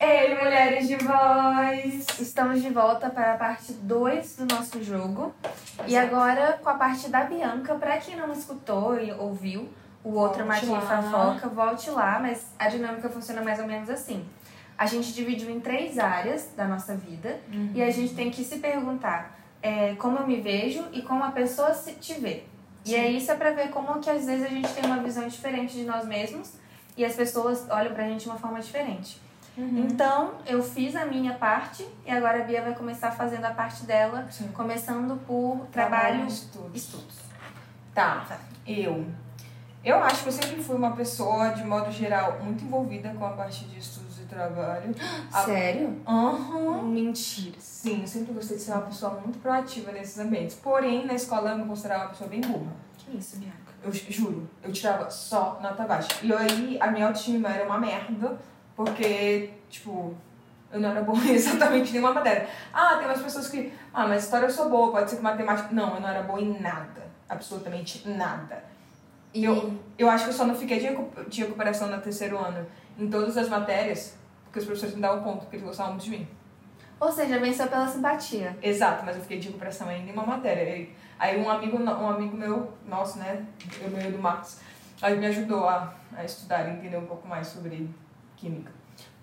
Ei, mulheres de voz! Estamos de volta para a parte 2 do nosso jogo. E agora com a parte da Bianca. Pra quem não escutou e ouviu o outro e lá. Fofoca, volte lá, mas a dinâmica funciona mais ou menos assim. A gente dividiu em três áreas da nossa vida e a gente tem que se perguntar é, como eu me vejo e como a pessoa se te vê. E é isso é pra ver como que às vezes a gente tem uma visão diferente de nós mesmos e as pessoas olham pra gente de uma forma diferente. Então, eu fiz a minha parte e agora a Bia vai começar fazendo a parte dela, Sim. começando por trabalho, estudos. estudos. Tá, eu. Eu acho que eu sempre fui uma pessoa, de modo geral, muito envolvida com a parte de estudos trabalho. Sério? Aham. Mentira. Sim, eu sempre gostei de ser uma pessoa muito proativa nesses ambientes. Porém, na escola eu me considerava uma pessoa bem burra. Que isso, Bianca? Eu ju- juro, eu tirava só nota baixa. E aí a minha autoestima era uma merda, porque, tipo, eu não era boa em exatamente nenhuma matéria. Ah, tem umas pessoas que. Ah, mas história eu sou boa, pode ser que matemática. Não, eu não era boa em nada. Absolutamente nada. E Eu, eu acho que eu só não fiquei de recuperação no terceiro ano em todas as matérias, porque os professores me davam ponto, porque eles gostavam muito de mim. Ou seja, venceu pela simpatia. Exato, mas eu fiquei de recuperação em uma matéria. Aí, um amigo um amigo meu, nosso, né, eu meio do Marcos, aí me ajudou a, a estudar e entender um pouco mais sobre química.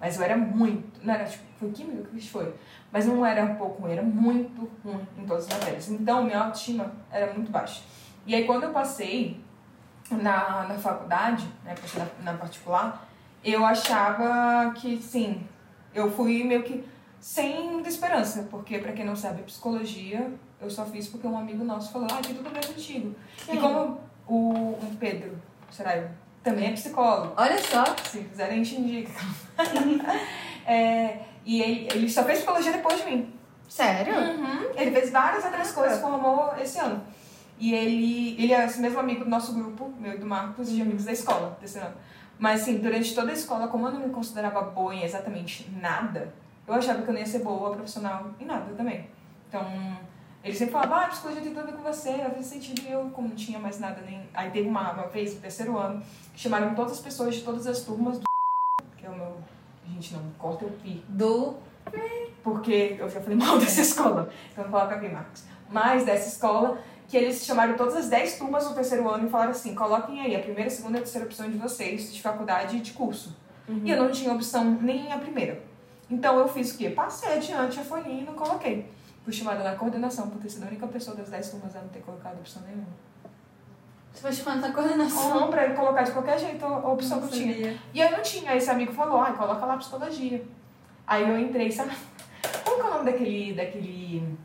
Mas eu era muito, não era tipo, foi química que foi, mas não era um pouco ruim, era muito ruim em todas as matérias. Então minha autoestima era muito baixa. E aí quando eu passei na, na faculdade, né, na particular, eu achava que, sim, eu fui meio que sem muita esperança, porque pra quem não sabe, psicologia eu só fiz porque um amigo nosso falou, ah, tem tudo bem contigo. Quem? E como o, o Pedro, será também é psicólogo, Olha só. se quiser a gente indica. É, e ele, ele só fez psicologia depois de mim. Sério? Ele fez várias outras Caraca. coisas, formou esse ano. E ele, ele é esse mesmo amigo do nosso grupo, meu e do Marcos, de amigos da escola, desse ano. Mas, assim, durante toda a escola, como eu não me considerava boa em exatamente nada, eu achava que eu não ia ser boa profissional em nada também. Então, ele sempre falava, ah, psicologia tem tudo a ver com você, faz sentido. E eu, como não tinha mais nada, nem... Aí teve uma, uma vez, no terceiro ano, que chamaram todas as pessoas de todas as turmas do... Que é o meu... Gente, não, corta o pi Do. porque eu já falei mal dessa escola, então não coloca aqui, Marcos. Mas dessa escola, que eles chamaram todas as 10 turmas do terceiro ano e falaram assim: coloquem aí a primeira, a segunda e a terceira opção de vocês, de faculdade e de curso. E eu não tinha opção nem a primeira. Então eu fiz o quê? Passei adiante a folhinha e não coloquei. Fui chamada na coordenação por ter sido a única pessoa das 10 turmas a não ter colocado opção nenhuma. Você foi chamando na coordenação. Ou pra colocar de qualquer jeito a opção que eu tinha. sabia. E aí não tinha. Aí esse amigo falou, ai, coloca lá psicologia. Aí eu entrei, sabe? Como que é o nome daquele, daquele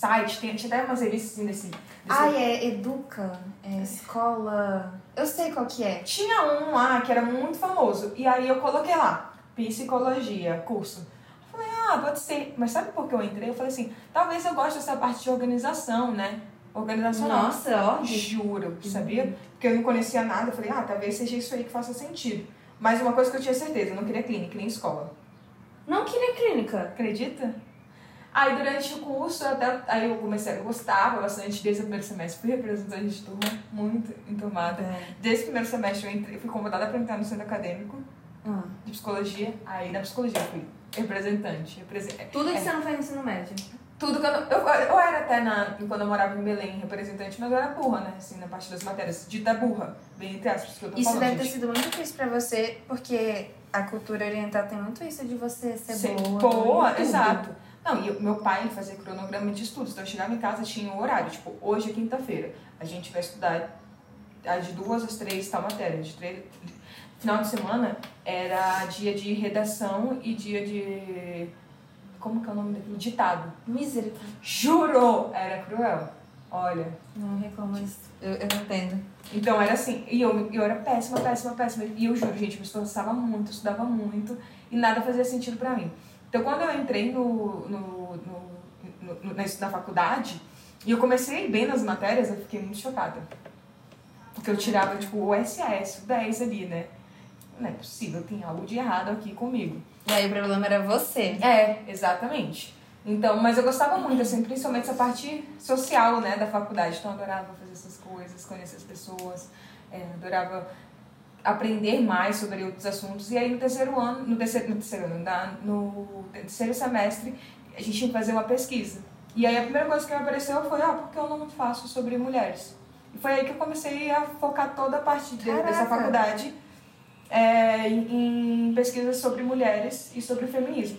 site? Tem, tinha até umas revistas assim desse. Ai, é Educa, é escola. Eu sei qual que é. Tinha um lá que era muito famoso. E aí eu coloquei lá, psicologia, curso. Eu falei, ah, pode ser. Mas sabe por que eu entrei? Eu falei assim, talvez eu goste dessa parte de organização, né? Organizacional. Nossa, ó. Juro, sabia? Porque eu não conhecia nada. Eu falei, ah, talvez seja isso aí que faça sentido. Mas uma coisa que eu tinha certeza, eu não queria clínica, nem escola. Não queria clínica. Acredita? Aí durante o curso, eu até, aí eu comecei a gostar bastante desde o primeiro semestre. Fui representante de turma, muito enturmada. Desde o primeiro semestre eu, entrei, fui convidada para entrar no centro acadêmico Ah. de psicologia. Aí na psicologia eu fui representante. represen- Tudo que é, você não fez no ensino médio. tudo que eu, não- eu, eu era até na, quando eu morava em Belém representante, mas eu era burra, né? Assim, na parte das matérias. Dita burra, bem entre aspas, que eu tô Isso falando. deve ter gente. sido muito difícil pra você, porque a cultura oriental tem muito isso de você ser, Ser boa. boa, em tudo. Não, e meu pai ele fazia cronograma de estudos, então eu chegava em casa tinha um horário, tipo, hoje é quinta-feira, a gente vai estudar ah, de duas às três tal matéria, de três... Final de semana era dia de redação e dia de... Como que é o nome daquilo? Ditado. Misericórdia. Juro! Era cruel. Olha. Não reclamo isso. Eu, eu não entendo. Então era assim, e eu, eu era péssima, péssima, péssima. E eu juro, gente, eu me esforçava muito, estudava muito e nada fazia sentido pra mim. Então quando eu entrei no, no, no, no- na, na faculdade e eu comecei bem nas matérias, eu fiquei muito chocada. Porque eu tirava, tipo, o SAS, o 10 ali, né? Não é possível, tem algo de errado aqui comigo. E aí o problema era você. É, exatamente. Então, mas eu gostava muito, assim, principalmente essa parte social, né, da faculdade. Então, eu adorava fazer essas coisas, conhecer as pessoas, é, adorava aprender mais sobre outros assuntos. E aí, no terceiro ano, no terceiro, no terceiro ano, na- no terceiro semestre, a gente tinha que fazer uma pesquisa. E aí, a primeira coisa que me apareceu foi, ah, por que eu não faço sobre mulheres? E foi aí que eu comecei a focar toda a parte de- dessa faculdade é, em, em pesquisas sobre mulheres e sobre feminismo.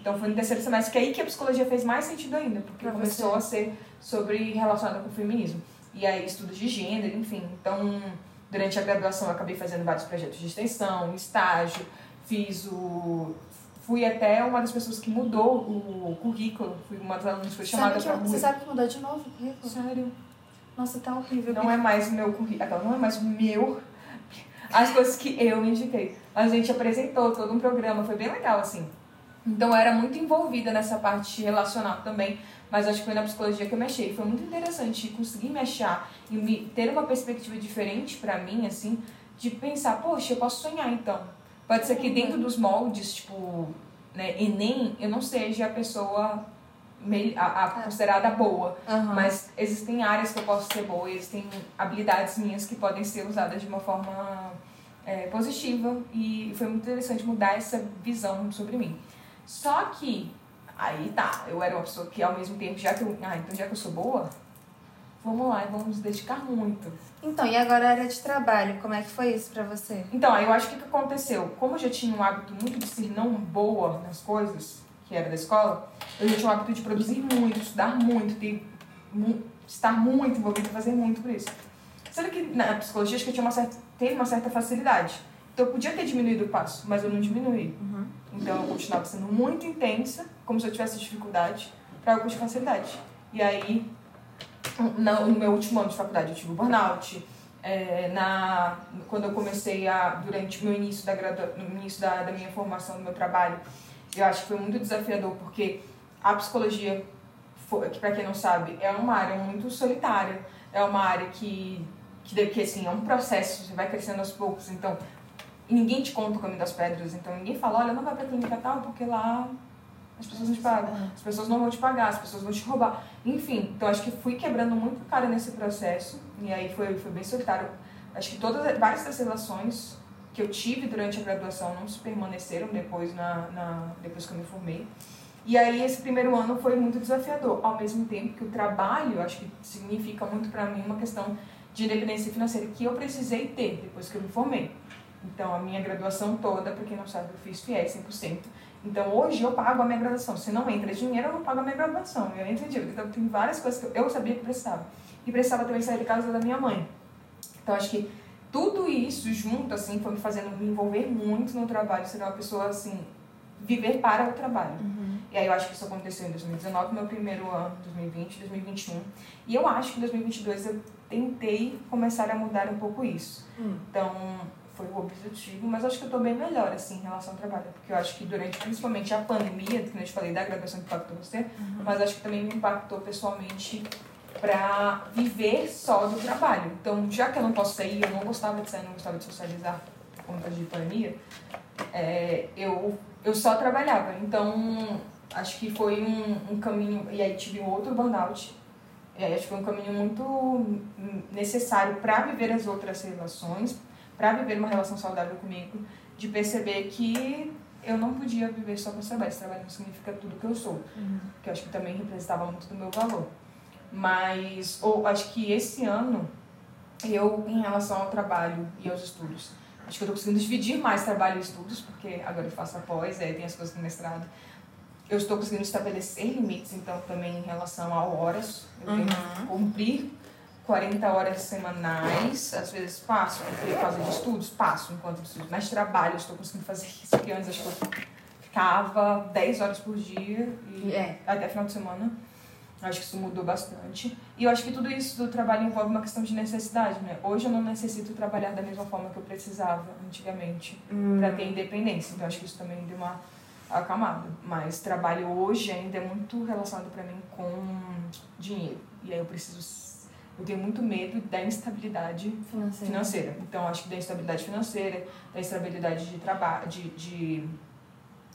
Então foi no terceiro semestre que aí que a psicologia fez mais sentido ainda, porque Pra começou você. a ser sobre relacionada com o feminismo. E aí estudos de gênero, enfim. Então, durante a graduação eu acabei fazendo vários projetos de extensão, estágio, fiz o fui até uma das pessoas que mudou o currículo, fui uma das alunas que foi chamada para você sabe que mudou de novo o currículo? Sério? Nossa, tá horrível. Não é mais o meu currículo, aquela não é mais o meu, as coisas que eu indiquei. A gente apresentou todo um programa, foi bem legal, assim. Então eu era muito envolvida nessa parte relacional também, mas acho que foi na psicologia que eu mexi. E Foi muito interessante conseguir me achar e me, ter uma perspectiva diferente pra mim, assim, de pensar, poxa, eu posso sonhar então. Pode ser que dentro dos moldes, tipo, né, Enem, eu não seja a pessoa me- a, a considerada boa. Aham. Mas existem áreas que eu posso ser boa, existem habilidades minhas que podem ser usadas de uma forma é, positiva e foi muito interessante mudar essa visão sobre mim. Só que, aí tá, eu era uma pessoa que ao mesmo tempo, já que eu, ah, então já que eu sou boa, vamos lá e vamos nos dedicar muito. Então, e agora a área de trabalho, como é que foi isso pra você? Então, eu acho que o que aconteceu, como eu já tinha um hábito muito de ser não boa nas coisas, que era da escola, eu já tinha um hábito de produzir muito, estudar muito, ter, mu- estar muito envolvida, fazer muito por isso. Sendo que na psicologia acho que eu tinha uma certa, teve uma certa facilidade. Então eu podia ter diminuído o passo, mas eu não diminuí. Então eu continuava sendo muito intensa, como se eu tivesse dificuldade, para de facilidade. E aí, no, meu último ano de faculdade, eu tive o burnout. É, na, quando eu comecei a, durante o meu início, da, gradua, no início da, da minha formação, do meu trabalho, eu acho que foi muito desafiador, porque a psicologia, que para quem não sabe, é uma área muito solitária, é uma área que, que, que assim, é um processo, você vai crescendo aos poucos, então ninguém te conta o caminho das pedras, então ninguém fala, olha, não vai pra clínica tal, porque lá as pessoas não te pagam, as pessoas não vão te pagar, as pessoas vão te roubar. Enfim, então acho que fui quebrando muito cara nesse processo, e aí foi, foi bem solitário. Acho que todas, várias das relações que eu tive durante a graduação não se permaneceram depois, na, na, depois que eu me formei. E aí esse primeiro ano foi muito desafiador, ao mesmo tempo que o trabalho, acho que significa muito pra mim uma questão de independência financeira que eu precisei ter depois que eu me formei. Então, a minha graduação toda, pra quem não sabe, eu fiz FIES 100%. Então, hoje eu pago a minha graduação. Se não entra dinheiro, eu não pago a minha graduação. Eu entro em dívida. Então, tem várias coisas que eu- sabia que precisava. E precisava também sair de casa da minha mãe. Então, acho que tudo isso junto, assim, foi me fazendo me envolver muito no trabalho. Ser uma pessoa, assim, viver para o trabalho. E aí eu acho que isso aconteceu em 2019, meu primeiro ano, 2020, 2021. E eu acho que em 2022 eu tentei começar a mudar um pouco isso. Então, foi o objetivo, mas acho que eu tô bem melhor, assim, em relação ao trabalho. Porque eu acho que durante, principalmente a pandemia, que eu te falei da graduação que impactou você, mas acho que também me impactou pessoalmente pra viver só do trabalho. Então, já que eu não posso sair, eu não gostava de sair, não gostava de socializar por conta de pandemia, é, eu, eu só trabalhava. Então, acho que foi um, um caminho. E aí tive um outro burnout. Acho que foi um caminho muito necessário para viver as outras relações, para viver uma relação saudável comigo, de perceber que eu não podia viver só com esse trabalho. Esse trabalho não significa tudo que eu sou, que eu acho que também representava muito do meu valor. Mas ou, acho que esse ano, eu, em relação ao trabalho e aos estudos, acho que eu tô conseguindo dividir mais trabalho e estudos, porque agora eu faço após, aí tem as coisas do mestrado. Eu estou conseguindo estabelecer limites, então, também em relação a horas. Eu tenho que cumprir 40 horas semanais. Às vezes passo, por causa de estudos, passo enquanto estudo. Mas trabalho, estou conseguindo fazer isso, porque antes acho que eu ficava 10 horas por dia e É. até final de semana. Acho que isso mudou bastante. E eu acho que tudo isso do trabalho envolve uma questão de necessidade, né? Hoje eu não necessito trabalhar da mesma forma que eu precisava antigamente para ter independência. Então acho que isso também deu uma acalmada. Mas trabalho hoje ainda é muito relacionado para mim com dinheiro. E aí eu preciso. Eu tenho muito medo da instabilidade Financeiro. financeira. Então, acho que da instabilidade financeira, da instabilidade de trabalho, de, de,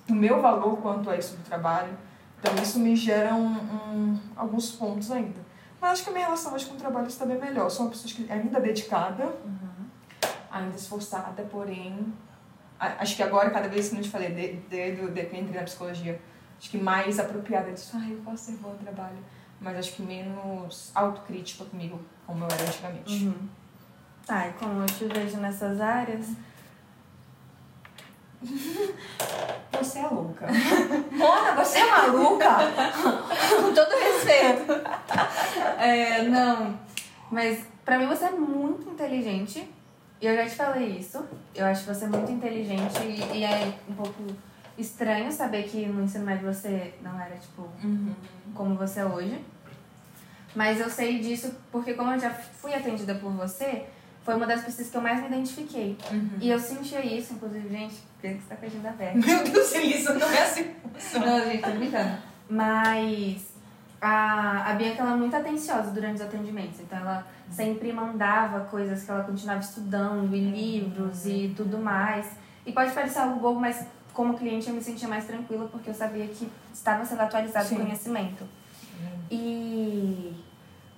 do meu valor quanto a isso do trabalho. Então isso me gera um, um- alguns pontos ainda. Mas acho que a minha relação hoje com o trabalho está bem melhor. Sou uma pessoa que é ainda dedicada, ainda esforçada, porém. Acho que agora, cada vez que eu te falei, desde de, de, de, eu na psicologia, acho que mais apropriada disso, ai, eu posso ser no trabalho. Mas acho que menos autocrítica comigo, como eu era antigamente. Uhum. Tá, e como eu te vejo nessas áreas, Você é louca. Mona, você é maluca? com todo respeito. É, não, mas pra mim você é muito inteligente. E eu já te falei isso. Eu acho que você é muito inteligente e, e é um pouco estranho saber que no ensino médio você não era, tipo, como você é hoje. Mas eu sei disso porque como eu já fui atendida por você, foi uma das pessoas que eu mais me identifiquei. E eu sentia isso, inclusive, gente, por que você tá com a agenda aberta? Meu Deus, Elisa, não é assim. Não, gente, tô brincando. Mas a, a Bianca ela é muito atenciosa durante os atendimentos. Então ela sempre mandava coisas que ela continuava estudando, e livros e tudo mais. E pode parecer algo bobo, mas como cliente eu me sentia mais tranquila porque eu sabia que estava sendo atualizado o Sim. conhecimento. E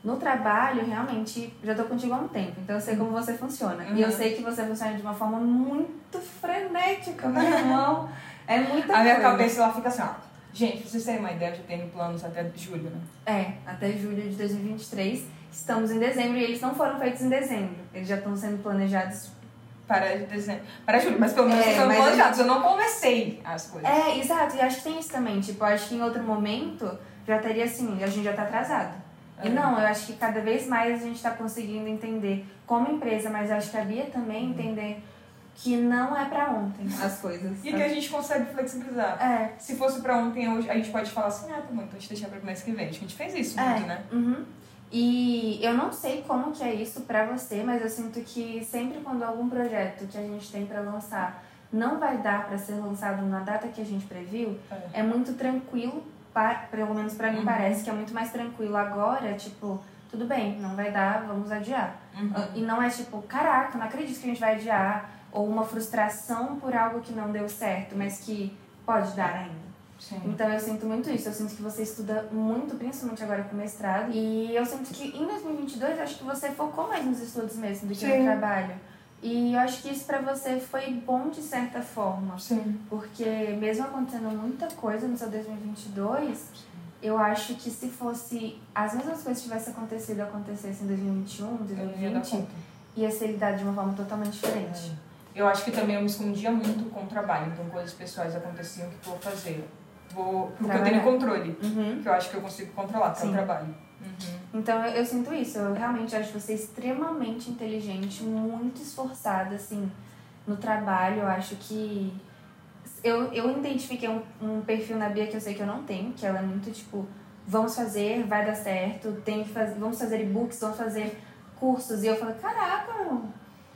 no trabalho, realmente, já tô contigo há um tempo, então eu sei como você funciona. E eu Uhum. sei que você funciona de uma forma muito frenética, meu irmão. É muita A minha coisa. cabeça ela fica assim, ó. Gente, vocês terem uma ideia, eu já tenho planos até julho, né? É, até julho de 2023. Estamos em dezembro e eles não foram feitos em dezembro. Eles já estão sendo planejados. Para dezembro. Para julho, mas pelo menos É, mas planejados. Eu não comecei as coisas. É, exato. E acho que tem isso também. Tipo, acho que em outro momento já teria assim, a gente já tá atrasado. E É. não, eu acho que cada vez mais a gente tá conseguindo entender como empresa, mas acho que a Bia também entender que não é pra ontem as coisas. E que a gente consegue flexibilizar. É, Se fosse pra ontem, a gente pode falar assim, ah, tá bom, então a gente deixa pra mês que vem. A gente fez isso muito, É, né? uhum. E eu não sei como que é isso pra você, mas eu sinto que sempre quando algum projeto que a gente tem pra lançar não vai dar pra ser lançado na data que a gente previu, É. é muito tranquilo, pa- pelo menos pra mim Uhum. parece que é muito mais tranquilo agora, tipo, tudo bem, não vai dar, vamos adiar. Uhum. E não é tipo, caraca, não acredito que a gente vai adiar, ou uma frustração por algo que não deu certo, mas que pode dar ainda. Sim. Então eu sinto muito isso. Eu sinto que você estuda muito, principalmente agora com mestrado. E eu sinto que em 2022 eu acho que você focou mais nos estudos mesmo do que Sim. no trabalho. E eu acho que isso pra você foi bom de certa forma. Sim. Porque mesmo acontecendo muita coisa no seu 2022, eu acho que se fosse as mesmas coisas tivessem acontecido acontecessem em 2021, Eu não ia dar 2020, conta. ia ser lidado de uma forma totalmente diferente. Eu acho que também eu me escondia muito com o trabalho. Então, coisas pessoais aconteciam que eu vou fazer. Vou, porque eu tenho controle. Uhum. Que eu acho que eu consigo controlar, que é o trabalho. Uhum. Então eu, eu sinto isso, eu realmente acho você extremamente inteligente, muito esforçada, assim, no trabalho. Eu acho que. Eu, eu identifiquei um, um perfil na Bia que eu sei que eu não tenho, que ela é muito tipo, vamos fazer, vai dar certo, tem que fazer, vamos fazer e-books, vamos fazer cursos. E eu falo, caraca,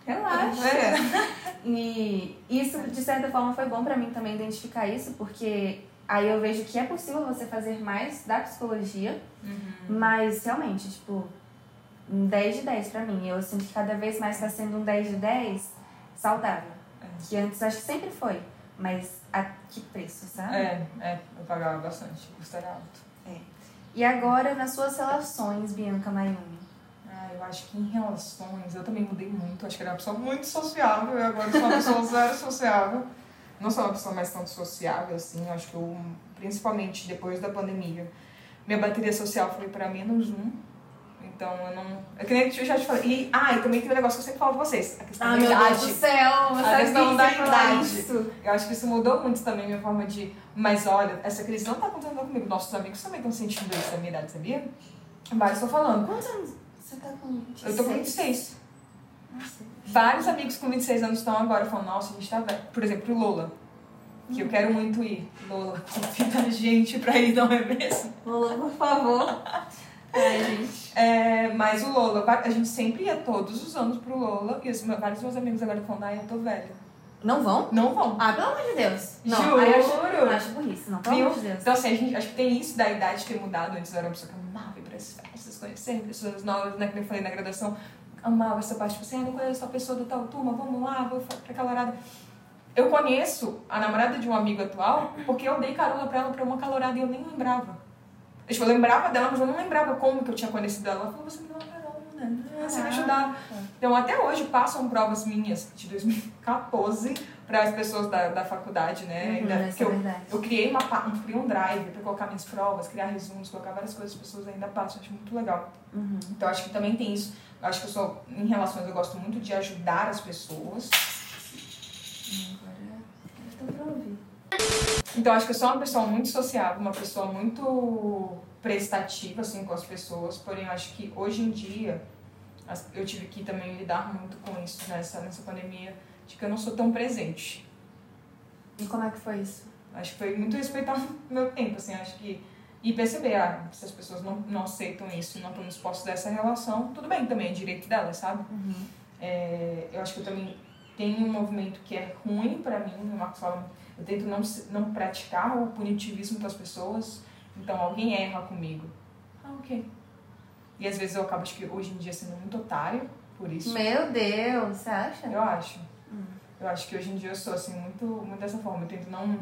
relaxa. E isso, de certa forma, foi bom pra mim também identificar isso, porque aí eu vejo que é possível você fazer mais da psicologia, mas realmente, tipo, um 10 de 10 pra mim. Eu sinto que cada vez mais tá sendo um 10 de 10 saudável. É. Que antes acho que sempre foi, mas a que preço, sabe? É, é, eu pagava bastante, o custo era alto. E agora, nas suas relações, Bianca Mayumi? Ah, eu acho que em relações, eu também mudei muito. Acho que era uma pessoa muito sociável e agora sou uma pessoa zero sociável. Não sou uma pessoa mais tão sociável assim. Eu acho que eu, principalmente depois da pandemia, minha bateria social foi pra menos um. Então eu não. É que nem eu já te falei. E, ah, e também tem um negócio que eu sempre falo pra vocês: a questão Ah, da meu idade. Deus do céu! Eu A questão que da você idade. Isso. Eu acho que isso mudou muito também minha forma de. Mas olha, essa crise não tá acontecendo comigo. Nossos amigos também estão sentindo isso da minha idade, sabia? Vários estão falando. Quantos anos você tá com 26? Eu tô com 26. Nossa. Vários amigos com 26 anos estão agora falando, nossa, a gente tá velho. Por exemplo, o Lola. Que eu quero muito ir. Lola, convida a gente pra ir, não é mesmo? Lola, por favor. Ai, gente. É, mas o Lola, a gente sempre ia todos os anos pro Lola. E os vários meus amigos agora falando, ai, eu tô velho. Não vão? Não vão. Ah, pelo amor de Deus. Não, Juro. aí eu acho, burrice. Não, pelo amor de Deus. Então, assim, a gente, acho que tem isso da idade ter mudado. Antes eu era uma pessoa que amava ir para as festas, conhecer pessoas novas, né? Que eu falei na graduação, amava essa parte, tipo assim, ah, não conheço a pessoa da tal turma, vamos lá, vou pra aquela hora. Eu conheço a namorada de um amigo atual porque eu dei carona pra ela pra uma calorada e eu nem lembrava. Tipo, eu lembrava dela, mas eu não lembrava como que eu tinha conhecido ela. Ela falou, você me deu uma carona, né? você me ajudar. Então, até hoje, passam provas minhas de 2014 para as pessoas da, da faculdade, né? Uhum, Ainda- é eu, verdade. eu criei, uma, um, criei um drive para colocar minhas provas, criar resumos, colocar várias coisas, as pessoas ainda passam. Acho muito legal. Uhum. Então, acho que também tem isso. Eu acho que eu sou, em relações, eu gosto muito de ajudar as pessoas. Agora eu tô pra ouvir. Então, acho que eu sou uma pessoa muito sociável, uma pessoa muito prestativa, assim, com as pessoas. Porém, acho que hoje em dia, eu tive que também lidar muito com isso nessa, nessa pandemia, de que eu não sou tão presente. E como é que foi isso? Acho que foi muito respeitar o meu tempo, assim, acho que... E perceber, ah, se as pessoas não, não aceitam isso não estão dispostas dessa relação, tudo bem também, é direito delas, sabe? É, eu acho que eu também tenho um movimento que é ruim pra mim, o Marcos eu tento não, não praticar o punitivismo com as pessoas, então alguém erra comigo. Ah, ok. E às vezes eu acabo, acho que hoje em dia, sendo muito otário por isso. Meu Deus, você acha? Eu acho. Eu acho que hoje em dia eu sou assim, muito, muito dessa forma. Eu tento não.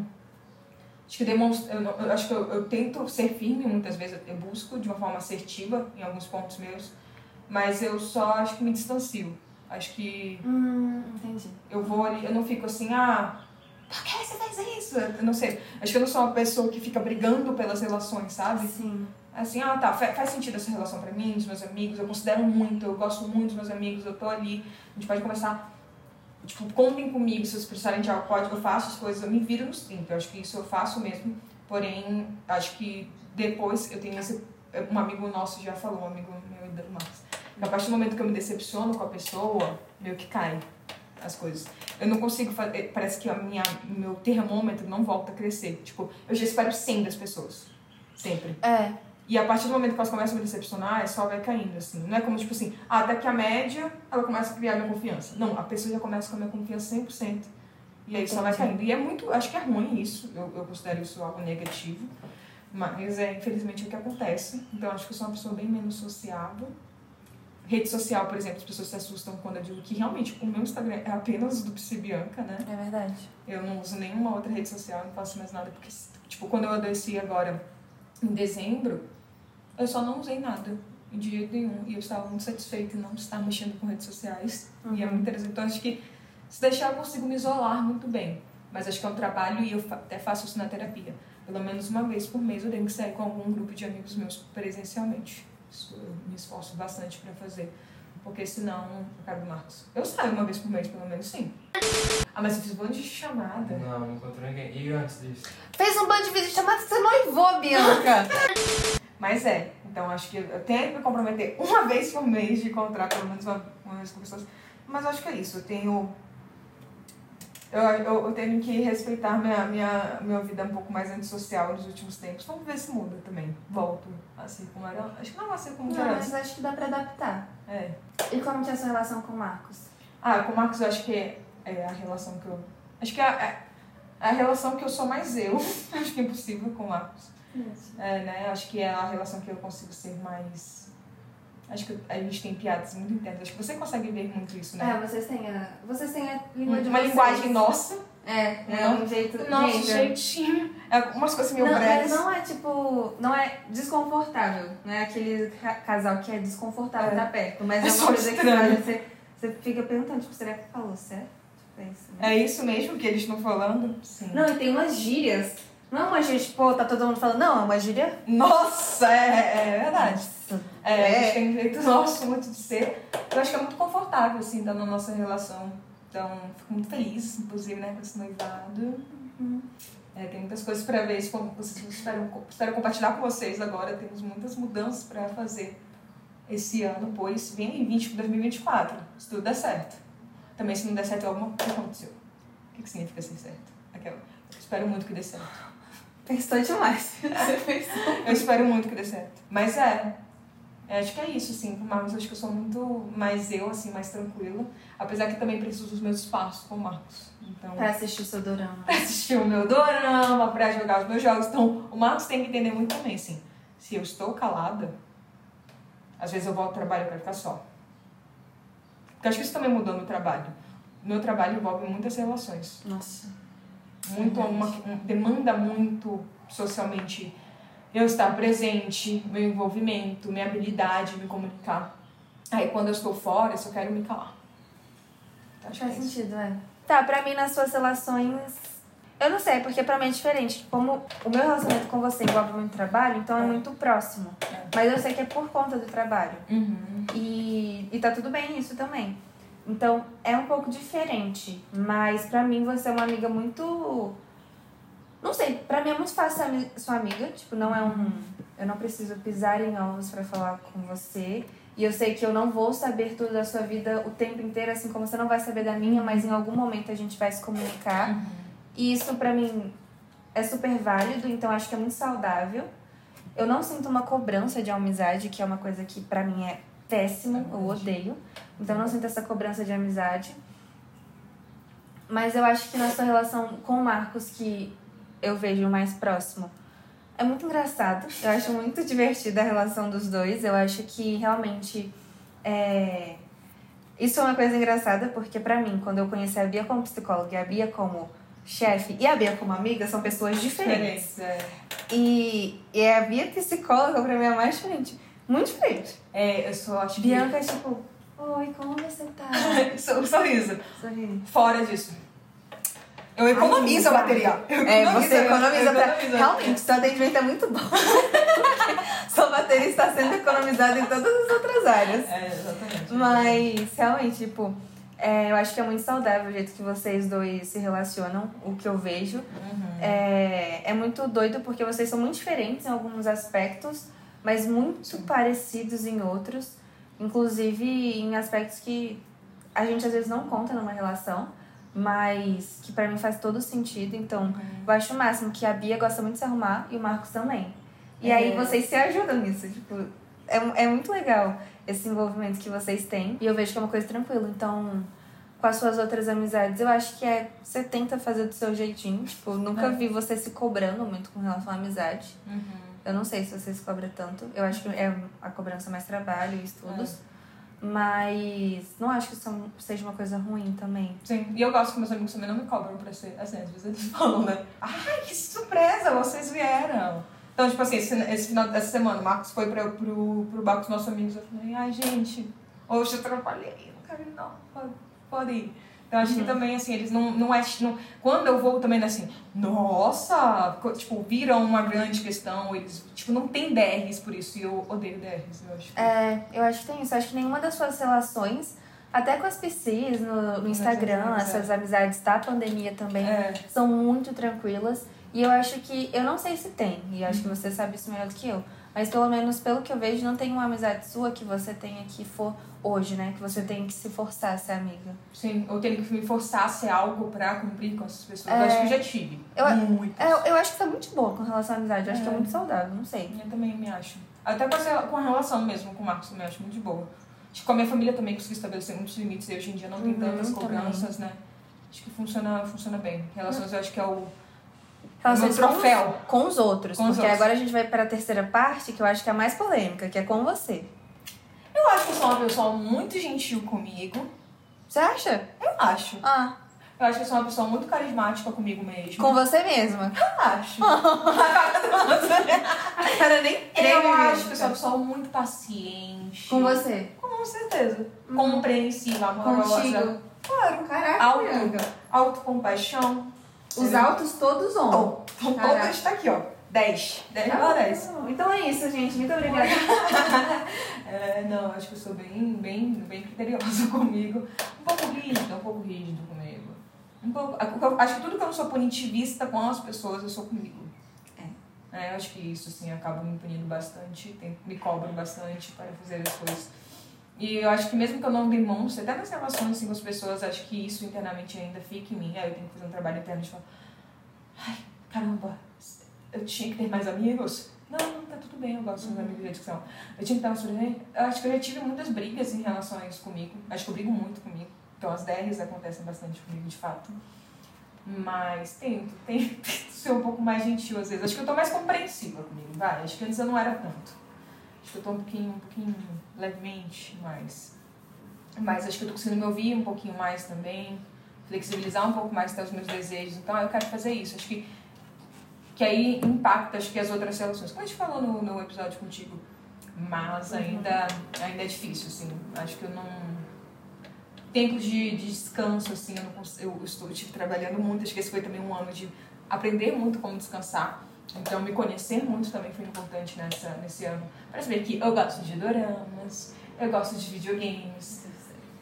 Acho que demonstra, eu, não- eu acho que eu, eu tento ser firme muitas vezes, eu busco de uma forma assertiva em alguns pontos meus, mas eu só acho que me distancio. Acho que Hum, entendi. eu vou ali, eu não fico assim, ah, por que você fez isso? Eu não sei. Acho que eu não sou uma pessoa que fica brigando pelas relações, sabe? Sim. Assim, ah, tá, fa- faz sentido essa relação pra mim, dos meus amigos, eu considero muito, eu gosto muito dos meus amigos, eu tô ali, a gente pode conversar. Tipo, contem comigo, se vocês precisarem de algo, pode, eu faço as coisas, eu me viro nos 30, eu acho que isso eu faço mesmo, porém, acho que depois eu tenho esse, um amigo nosso já falou, um amigo meu e Marcos, que a partir do momento que eu me decepciono com a pessoa, meio que cai as coisas. Eu não consigo fazer, parece que a minha, meu termômetro não volta a crescer, tipo, eu já espero 100 das pessoas, sempre. É. E a partir do momento que elas começam a me decepcionar, é só vai caindo, assim. Não é como, tipo assim, ah, que a média, ela começa a criar minha confiança. Não, a pessoa já começa com a minha confiança 100%. E aí só vai caindo. E é muito, acho que é ruim isso, eu, eu considero isso algo negativo. Mas é, infelizmente, o que acontece. Então, acho que eu sou uma pessoa bem menos sociável. Rede social, por exemplo, as pessoas se assustam quando eu digo que realmente o meu Instagram é apenas do Psy Bianca, né? É verdade. Eu não uso nenhuma outra rede social, não faço mais nada, porque, tipo, quando eu adoeci agora em dezembro, eu só não usei nada, de jeito nenhum. E eu estava muito satisfeita em não estar mexendo com redes sociais. E é muito interessante. Então, acho que se deixar, eu consigo me isolar muito bem. Mas acho que é um trabalho e eu até faço isso na terapia. Pelo menos uma vez por mês eu tenho que sair com algum grupo de amigos meus presencialmente. Isso eu me esforço bastante para fazer. Porque senão, eu quero do Marcos. Eu saio uma vez por mês, pelo menos sim. Ah, mas eu fiz um monte de chamada. Não, não encontrou ninguém. E antes disso? Fez um bando de vídeo chamado que você noivou, Bianca. Mas é, então acho que eu tenho que me comprometer uma vez por mês de encontrar pelo menos uma, uma vez com pessoas. Mas acho que é isso, eu tenho. Eu, eu, eu tenho que respeitar minha, minha, minha vida um pouco mais antissocial nos últimos tempos. Vamos ver se muda também. Volto a era. Acho que não vai ser como Não, mas acho que dá pra adaptar. É. E como que é a sua relação com o Marcos? Ah, com o Marcos eu acho que é, é a relação que eu. Acho que é a, é a relação que eu sou mais eu. acho que é impossível com o Marcos. É, né? Acho que é a relação que eu consigo ser mais. Acho que a gente tem piadas muito internas. Acho que você consegue ver muito isso, É, né? vocês têm a, vocês têm a língua de Uma vocês. linguagem nossa. É, é um jeito... Nosso gente, jeitinho. É umas coisas meio Não, mas breves. não é tipo. Não é desconfortável. Não é aquele ca- casal que é desconfortável É. estar perto. Mas É é, uma coisa que estranho. faz, você, você fica perguntando, tipo, será que falou certo? Tipo, é isso, né? É isso mesmo que eles estão falando? Sim. Não, e tem umas gírias. Não é uma gíria, tipo, tá todo mundo falando, não, é uma gíria. Nossa, é, é verdade. Nossa. É, a É. gente tem um jeito nosso muito de ser. Eu acho que é muito confortável, assim, tá na nossa relação. Então, fico muito feliz, inclusive, né, com esse noivado. É, tem muitas coisas para ver, como vocês espero, espero compartilhar com vocês agora. Temos muitas mudanças para fazer esse ano, pois vem em 20 para 2024, se tudo der certo. Também, se não der certo, alguma coisa aconteceu. O que, que significa ser certo? Aquela. Espero muito que dê certo. Pensou demais. Você pensou. Eu espero muito que dê certo. Mas é. é, acho que é isso, assim. Com o Marcos, acho que eu sou muito mais eu, assim, mais tranquila. Apesar que também preciso dos meus espaços com o Marcos. Então, Pra assistir o seu dorama. pra assistir o meu dorama, pra jogar os meus jogos. Então, o Marcos tem que entender muito também, assim. Se eu estou calada, às vezes eu volto ao trabalho pra ficar só. Porque acho que isso também mudou no trabalho. meu trabalho envolve muitas relações. Nossa. Muito, uma, um- demanda muito socialmente eu estar presente, meu envolvimento, minha habilidade de me comunicar. Aí quando eu estou fora, eu só quero me calar. Acho que Faz é isso. sentido, é. Tá, pra mim nas suas relações. Eu não sei, porque pra mim é diferente. Como o meu relacionamento com você envolve muito trabalho, então é É. muito próximo. É. Mas eu sei que é por conta do trabalho. Uhum. E, e tá tudo bem isso também. Então é um pouco diferente. Mas pra mim você é uma amiga muito. Não sei, pra mim é muito fácil ser sua amiga. Tipo, não é um. Eu não preciso pisar em ovos pra falar com você. E eu sei que eu não vou saber tudo da sua vida o tempo inteiro, assim como você não vai saber da minha, mas em algum momento a gente vai se comunicar. E isso pra mim é super válido, então acho que é muito saudável. Eu não sinto uma cobrança de amizade, que é uma coisa que pra mim é péssimo, eu odeio. Então eu não sinto essa cobrança de amizade. Mas eu acho que na sua relação com o Marcos, que eu vejo mais próximo, é muito engraçado. Eu acho muito divertida a relação dos dois. Eu acho que realmente é... isso é uma coisa engraçada, porque pra mim, quando eu conheci a Bia como psicóloga e a Bia como chefe e a Bia como amiga, são pessoas diferentes. É. E, e a Bia psicóloga pra mim é mais diferente. Muito diferente. É, eu só acho que. Bianca é tipo, oi, como você tá? Sor- Sorriso. Sorri. Fora disso. Eu economizo a bateria. Eu É, economizo, você eu economiza pra... economizo. Realmente, seu atendimento é muito bom. Sua bateria está sendo economizada em todas as outras áreas. É, exatamente. Mas, realmente, tipo, é, eu acho que é muito saudável o jeito que vocês dois se relacionam, o que eu vejo. Uhum. É, é muito doido porque vocês são muito diferentes em alguns aspectos, mas muito parecidos em outros. Inclusive em aspectos que a gente às vezes não conta numa relação, mas que pra mim faz todo sentido. Então, eu acho o máximo que a Bia gosta muito de se arrumar e o Marcos também. E aí É. vocês se ajudam nisso, tipo, é, é muito legal esse envolvimento que vocês têm. E eu vejo que é uma coisa tranquila. Então, com as suas outras amizades, eu acho que é. Você tenta fazer do seu jeitinho. Tipo, nunca É. vi você se cobrando muito com relação à amizade. Uhum. Eu não sei se você se cobra tanto. Eu acho que é a cobrança mais trabalho e estudos. Mas não acho que isso seja uma coisa ruim também. Sim, e eu gosto que meus amigos também não me cobram pra ser. Assim, às vezes eles falam, né? Ai, que surpresa, vocês vieram. Então, tipo assim, esse, esse final dessa semana, o Marcos foi pra, pro, pro bar com os nossos amigos. Eu falei, ai, gente, hoje eu atrapalhei, não quero ir, não, pode, pode ir. Então, acho que também, assim, eles não, não é. Não, quando eu vou também, né, assim, nossa, tipo, viram uma grande questão, eles, tipo, não tem DRs por isso, e eu odeio DRs, eu acho. É, eu acho que tem isso. Eu acho que nenhuma das suas relações, até com as PCs no, no Instagram, amizades, essas amizades da pandemia também, É. são muito tranquilas. E eu acho que, eu não sei se tem, e acho que você sabe isso melhor do que eu, mas pelo menos pelo que eu vejo, não tem uma amizade sua que você tenha que for hoje, né? Que você tenha que se forçar a ser amiga. Sim, eu tenho que me forçar a ser algo pra cumprir com essas pessoas. É. Eu acho que eu já tive. Eu-. É, eu, eu acho que tá muito boa com relação à amizade, eu acho que é É. muito saudável, não sei. Eu também me acho. Até com, essa, com a relação mesmo com o Marcos, também acho muito de boa. Acho que com a minha família também consegui estabelecer muitos limites e hoje em dia não tem Uhum, tantas também. cobranças, né? Acho que funciona, funciona bem. Relações eu acho que é o. Relações com os- troféu. Com os outros, Com os porque outros. agora a gente vai pra terceira parte, que eu acho que é a mais polêmica, que é com você. Eu acho que eu sou uma pessoa muito gentil comigo. Você acha? Eu acho. Ah, Eu acho que eu sou uma pessoa muito carismática comigo mesmo. com você mesma. Eu acho. A cara nem treme, eu acho que eu sou uma pessoa muito paciente. Com você. Com certeza. Compreensiva, amorosa. Claro. Caraca, Auto, autocompaixão. Os altos todos on. Oh, então Caraca. todas tá aqui, ó. 10. 10 Tá igual a 10. bom. Então é isso, gente. Muito obrigada. É, não, acho que eu sou bem, bem, bem criteriosa comigo. Um pouco rígido, um pouco rígido comigo. Um pouco, acho que tudo que eu não sou punitivista com as pessoas, eu sou comigo. É, eu acho que isso, assim, acaba me punindo bastante, me cobro bastante para fazer as coisas. E eu acho que mesmo que eu não demonstre, até nas relações assim, com as pessoas, acho que isso internamente ainda fica em mim. Aí eu tenho que fazer um trabalho interno de falar, ai, caramba, eu tinha que ter mais amigos? Não, não, tá tudo bem, eu gosto dos meus amigos de educação. Eu tinha que presente. Eu acho que eu já tive muitas brigas em relação a isso comigo. Acho que eu brigo muito comigo. Então as DRs acontecem bastante comigo, de fato. Mas tento, tento ser um pouco mais gentil às vezes. Acho que eu tô mais compreensiva comigo, vai. Acho que antes eu não era tanto. Acho que eu tô um pouquinho, um pouquinho levemente mais. Mas acho que eu tô conseguindo me ouvir um pouquinho mais também, flexibilizar um pouco mais até os meus desejos. Então eu quero fazer isso. Acho que, que aí impacta acho que as outras relações. Como a gente falou no, no episódio contigo. Mas ainda, ainda é difícil, assim. Acho que eu não. Tempos de, de descanso, assim, eu, cons- eu estou tive trabalhando muito. Acho que esse foi também um ano de aprender muito como descansar. Então, me conhecer muito também foi importante nessa, nesse ano. Para saber que eu gosto de doramas, eu gosto de videogames,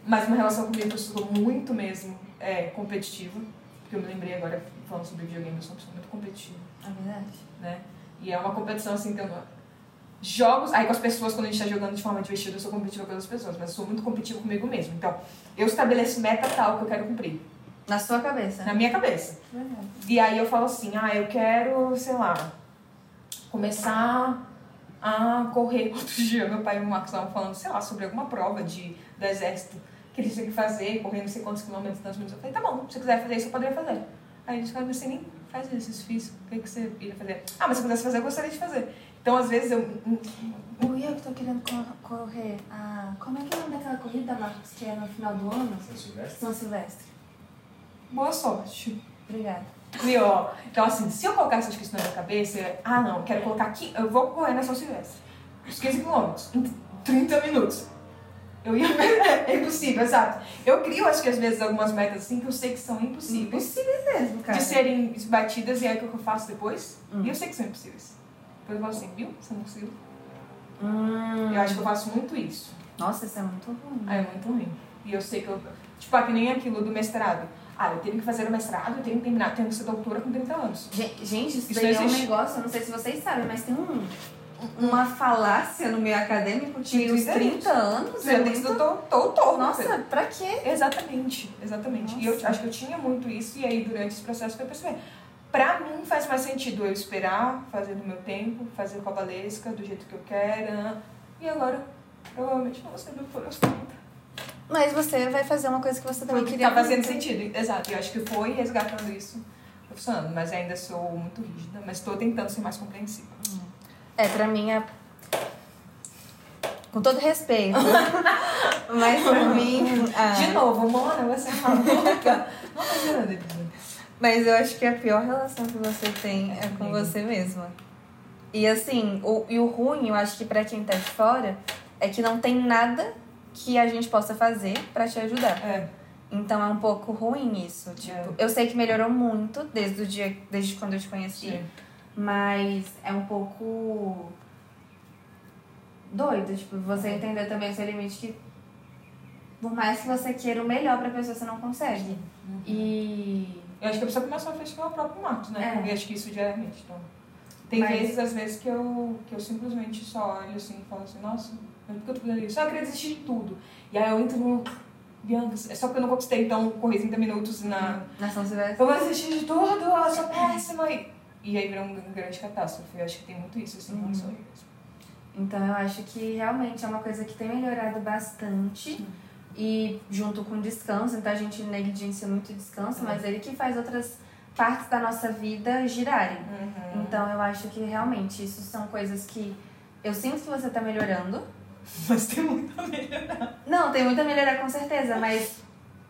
mas uma relação comigo eu sou muito mesmo é, competitiva. Porque eu me lembrei agora, falando sobre videogame, eu sou uma pessoa muito competitiva, É verdade. né? E é uma competição assim, então. Jogos. Aí com as pessoas, quando a gente tá jogando de forma divertida, eu sou competitiva com as pessoas, mas sou muito competitiva comigo mesmo. Então, eu estabeleço meta tal que eu quero cumprir. Na sua cabeça. Na minha cabeça. Verdade. E aí eu falo assim, ah, eu quero, sei lá, começar a correr. Outro dia, meu pai e o Marcos estavam falando, sei lá, sobre alguma prova de, do exército que eles tinham que fazer, correr não sei quantos quilômetros, tantos minutos. Eu falei, tá bom, se você quiser fazer isso, eu poderia fazer. Aí eles falaram assim, nem faz exercício físico, o que, que você iria fazer? Ah, mas se eu quisesse fazer, eu gostaria de fazer. Então, às vezes, eu... O eu que tô querendo cor- correr. Ah, como é que é o nome daquela corrida, Marcos, que é no final do ano? São Silvestre? São Silvestre. Boa sorte. Obrigada. E, ó, então, assim, se eu colocar essas questões na cabeça, eu- ah, não, quero colocar aqui, eu vou correr na São Silvestre. Os 15 quilômetros, em 30 minutos. Eu ia. é impossível, exato. Eu crio, acho que às vezes, algumas metas assim que eu sei que são impossíveis Impossível mesmo, cara. de serem batidas, e aí o que eu faço depois? Hum. E eu sei que são impossíveis. Depois eu falo assim, viu? Você não conseguiu. Hum. Eu acho que eu faço muito isso. Nossa, isso é muito ruim. Ah, é muito ruim. E eu sei que eu. Tipo, ah, que nem aquilo do mestrado. Ah, eu tenho que fazer o mestrado, eu tenho que terminar, tenho que ser doutora com 30 anos. Gen- Gente, isso, Isso daí é um negócio, eu não sei se vocês sabem, mas tem um, uma falácia no meio acadêmico de uns 30 anos. Você é muito- doutor. né? Nossa, pra quê? Exatamente, exatamente. E eu Nossa. acho que eu tinha muito isso, e aí durante esse processo foi perceber. Pra mim faz mais sentido eu esperar, fazer no meu tempo, fazer com a Valesca, do jeito que eu quero. né? E agora, provavelmente não vou ser doutora aos 30. Mas você vai fazer uma coisa que você também Porque queria tá fazendo muito. sentido, exato. Eu acho que foi resgatando isso, funcionando. Mas ainda sou muito rígida, mas tô tentando ser mais compreensiva. É, pra mim é. Com todo respeito. mas pra mim. ah, De novo, Mona, você é maluca. Não gerando episódio. Mas eu acho que a pior relação que você tem é com comigo. você mesma. E assim, o, e o ruim, eu acho que pra quem tá de fora, é que não tem nada que a gente possa fazer pra te ajudar. É. Então é um pouco ruim isso. Tipo, eu sei que melhorou muito desde o dia, desde quando eu te conheci. Sim. Mas é um pouco doido, tipo, você entender também o seu limite que por mais que você queira o melhor pra pessoa, você não consegue. E Eu acho que a pessoa acho que é o próprio Marcos, né? É. Eu acho que isso diariamente. Então, tem Mas- vezes, às vezes, que eu, que eu simplesmente só olho assim e falo assim, nossa, mas por que eu tô fazendo isso? Eu queria desistir de tudo. E aí eu entro no. Bianca, é só porque eu não conquistei, então, correr 30 minutos na. na São Silvestre. Eu vou desistir de tudo, eu sou péssima. E, e aí vira uma grande catástrofe. Eu acho que tem muito isso, assim, Uhum. isso. Então eu acho que realmente é uma coisa que tem melhorado bastante. E junto com descanso, então a gente negligencia muito descanso, mas ele que faz outras partes da nossa vida girarem. Uhum. Então eu acho que realmente isso são coisas que eu sinto que você tá melhorando. Mas tem muito a melhorar. Não, tem muito a melhorar com certeza, mas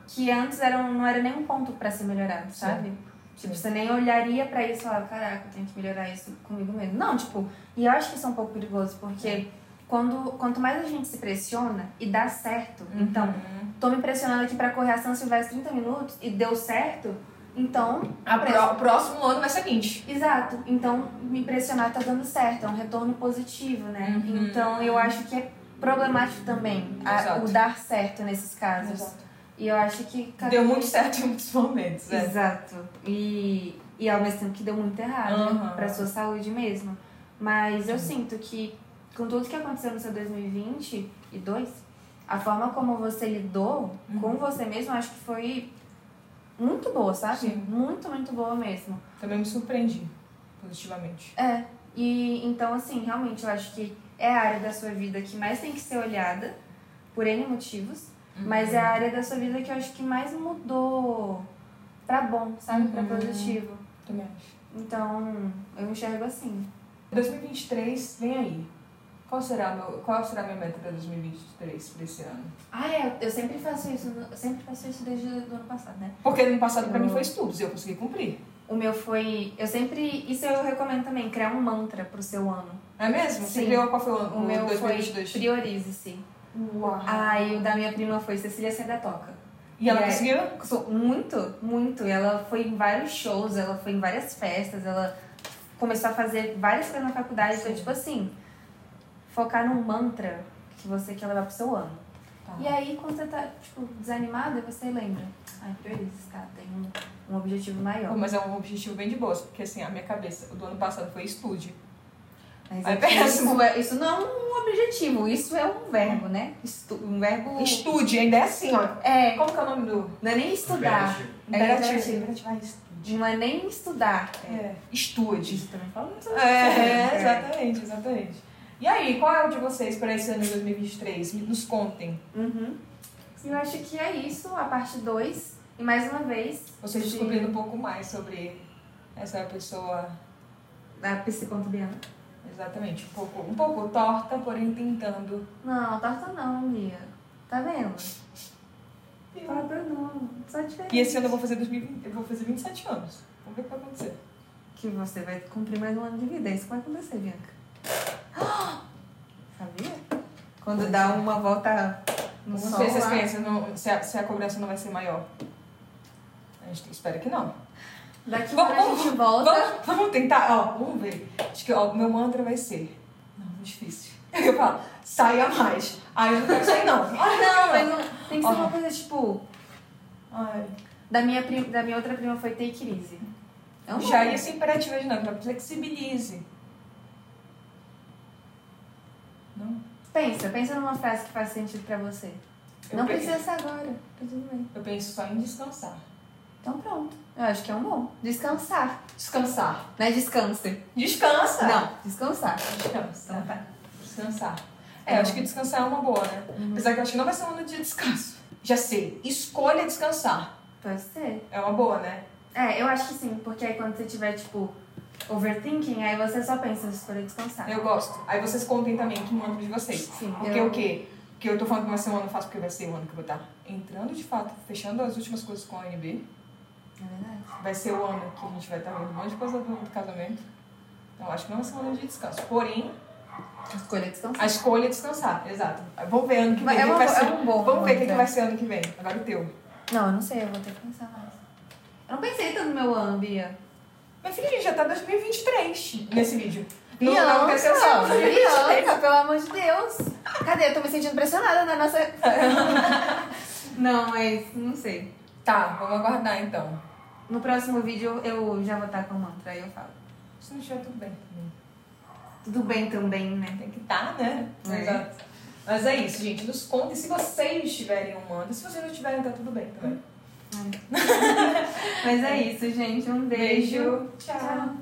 que antes era não era nem um ponto pra ser melhorado, sabe? Tipo, você nem olharia pra isso e falava, caraca, eu tenho que melhorar isso comigo mesmo. Não, tipo, e eu acho que isso é um pouco perigoso, porque quando, quanto mais a gente se pressiona e dá certo, então, Uhum. tô me pressionando aqui pra correr a São Silvestre 30 minutos e deu certo, então. A próximo ano vai ser 20. Exato. Então, me pressionar tá dando certo, é um retorno positivo, né? Uhum. Então, eu acho que é problemático também a- Exato. o dar certo nesses casos. E eu acho que. cada Deu vez- muito certo em muitos momentos, né? Exato. E, e ao mesmo tempo que deu muito errado, Uhum. né? Pra sua saúde mesmo. Mas eu sinto que, com tudo que aconteceu no seu 2022, a forma como você lidou com você mesmo, acho que foi muito boa, sabe? Sim. Muito, muito boa mesmo. Também me surpreendi positivamente. É. E então, assim, realmente eu acho que é a área da sua vida que mais tem que ser olhada, por N motivos, mas é a área da sua vida que eu acho que mais mudou pra bom, sabe? Pra Uhum. positivo. Também acho. Então, eu enxergo assim. 2023 vem aí. Qual será, meu, qual será a minha meta para 2023, para esse ano? Ah, é, eu sempre faço isso, eu sempre faço isso desde o ano passado, né? Porque no passado para mim foi estudos e eu consegui cumprir. O meu foi. Eu sempre. Isso eu recomendo também, criar um mantra pro seu ano. É mesmo? Você Sim. criou qual foi o ano? O meu foi 2022? priorize-se. Uau. E o da minha prima foi Cecília Seda Toca. E ela é- conseguiu? Muito, muito. E Ela foi em vários shows, ela foi em várias festas, ela começou a fazer várias coisas na faculdade. Então, tipo assim, focar num mantra que você quer levar pro seu ano. Tá. E aí, quando você tá, tipo, desanimada, você lembra. Ai, priorize, tá? Tem um, um objetivo maior. Mas é um objetivo bem de boa, porque assim, a minha cabeça, o do ano passado foi estude. Mas É é péssimo. Isso, é- isso não é um objetivo, isso é um verbo, né? Estu, um verbo. Estude, ainda é assim, ó. É, Como que é o nome do... não é nem estudar. Imperativo. É Imperativo. Ah. Não é nem estudar. É. É, estude. Isso também fala. É, exatamente, exatamente. E aí, qual é o de vocês para esse ano de 2023? Me- Nos contem. Uhum. Eu acho que é isso, a parte 2. E mais uma vez. Vocês de- descobrindo um pouco mais sobre essa pessoa, Da psi.biana. exatamente, um pouco, um pouco torta, porém tentando. Não, torta não, Lia. Tá vendo? Torta não. Só diferente. E esse ano eu vou fazer 2020, eu vou fazer 27 anos. Vamos ver o que vai acontecer. Que você vai cumprir mais um ano de vida. Isso vai acontecer, Bianca. Sabia? Quando dá uma volta no sol ver se vocês lá. pensam no- se, a, se a cobrança não vai ser maior. A gente espera que não. Daqui uma Vamos- hora a gente volta. Vamos, vamos tentar? Ó, vamos ver. Acho que o meu mantra vai ser. Não, muito difícil. Eu falo, saia mais. Ai, eu não quero sair, não. Ai, Não, mas não, tem que ser Ó. uma coisa tipo. Ai, Da minha, prim, da minha outra prima foi take it. É um já ia ser imperativo dinâmica. Flexibilize. Não? Pensa, pensa numa frase que faz sentido pra você. Eu não pe- precisa ser agora. Tá tudo bem. Eu penso só em descansar. Então pronto. Eu acho que é um bom. Descansar. Descansar. Não é descanse. Descansa. Não, descansar. Descansa. Então tá. Descansar. É, eu acho que descansar é uma boa, né? Uhum. Apesar que eu acho que não vai ser um ano de descanso. Já sei. Escolha descansar. Pode ser. É uma boa, né? É, eu acho que sim, porque aí quando você tiver, tipo, overthinking, aí você só pensa em escolher descansar. Eu gosto. Aí vocês contem também que mantra de vocês. Sim, Porque eu- o quê? Porque eu tô falando que vai ser um ano fácil, porque vai ser o ano que eu vou estar entrando de fato, fechando as últimas coisas com a ONB. É verdade. Vai ser o ano que a gente vai estar vendo um monte de coisa do, casamento. Então acho que não vai ser um ano de descanso. Porém, Escolher descansar. a escolha é descansar, exato. Vamos ver ano que vem. É o que uma- vai é ser. um bom Vamos ver o que, que vai ser ano que vem. Agora o teu. Não, eu não sei, eu vou ter que pensar mais. Eu não pensei tanto no meu ano, Bia. Minha filha, a gente já tá em 2023 nesse vídeo. Não- Bianca, não aconteceu 2023. Bianca, pelo amor de Deus. Cadê? Eu tô me sentindo pressionada na nossa... não, mas não sei. Tá, vamos aguardar então. No próximo vídeo eu já vou estar com o mantra, aí eu falo. Se não estiver tudo bem também. Tudo bem também, né? Tem que estar, né? É. Exato. Mas é isso, gente. Nos contem se vocês tiverem um manda. Se vocês não tiverem, tá tudo bem também. Mas é isso, gente. Um beijo. Tchau.